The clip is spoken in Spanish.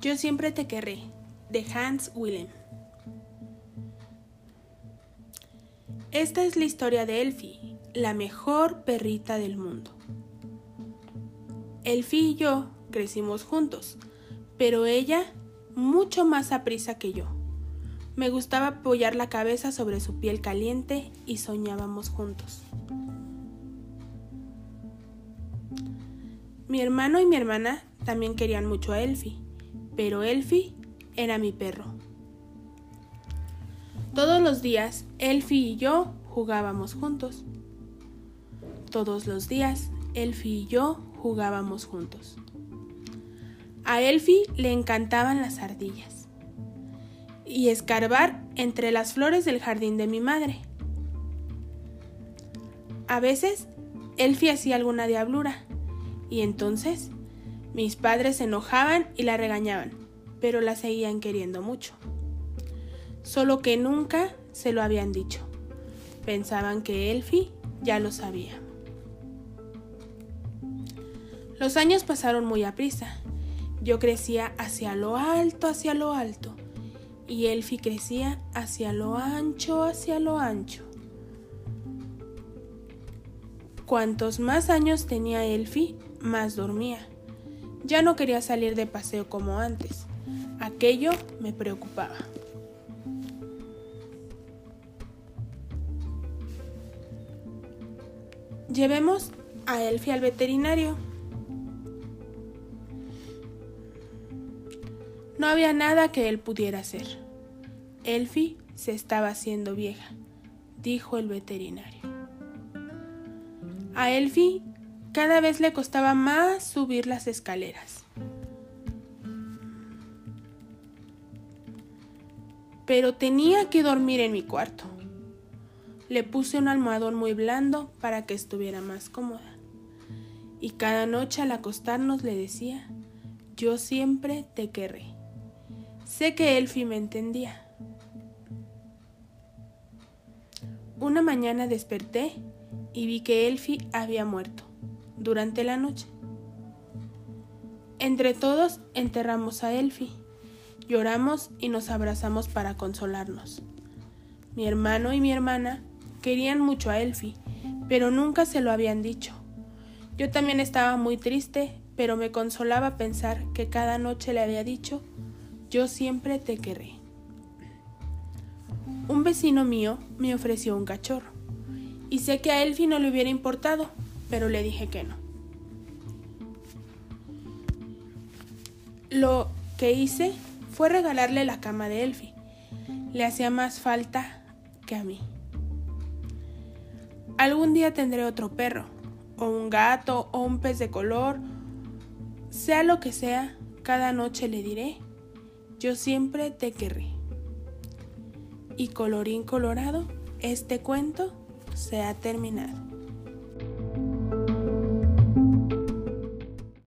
Yo siempre te querré, de Hans Willem. Esta es la historia de Elfie, la mejor perrita del mundo. Elfie y yo crecimos juntos, pero ella mucho más aprisa que yo. Me gustaba apoyar la cabeza sobre su piel caliente y soñábamos juntos. Mi hermano y mi hermana también querían mucho a Elfie, pero Elfie era mi perro. Todos los días, Elfie y yo jugábamos juntos. Todos los días, Elfie y yo jugábamos juntos. A Elfie le encantaban las ardillas y escarbar entre las flores del jardín de mi madre. A veces, Elfie hacía alguna diablura y entonces mis padres se enojaban y la regañaban, pero la seguían queriendo mucho. Solo que nunca se lo habían dicho. Pensaban que Elfie ya lo sabía. Los años pasaron muy a prisa. Yo crecía hacia lo alto, hacia lo alto, y Elfie crecía hacia lo ancho, hacia lo ancho. Cuantos más años tenía Elfie, más dormía. Ya no quería salir de paseo como antes. Aquello me preocupaba. Llevemos a Elfie al veterinario. No había nada que él pudiera hacer. Elfie se estaba haciendo vieja, dijo el veterinario. A Elfie cada vez le costaba más subir las escaleras. Pero tenía que dormir en mi cuarto. Le puse un almohadón muy blando para que estuviera más cómoda. Y cada noche al acostarnos le decía, yo siempre te querré. Sé que Elfie me entendía. Una mañana desperté y vi que Elfie había muerto durante la noche. Entre todos enterramos a Elfie, lloramos y nos abrazamos para consolarnos. Mi hermano y mi hermana querían mucho a Elfie, pero nunca se lo habían dicho. Yo también estaba muy triste, pero me consolaba pensar que cada noche le había dicho yo siempre te querré. Un vecino mío me ofreció un cachorro, y sé que a Elfie no le hubiera importado, pero le dije que no. Lo que hice fue regalarle la cama de Elfie. Le hacía más falta que a mí. Algún día tendré otro perro, o un gato, o un pez de color. Sea lo que sea, cada noche le diré yo siempre te querré. Y colorín colorado, este cuento se ha terminado.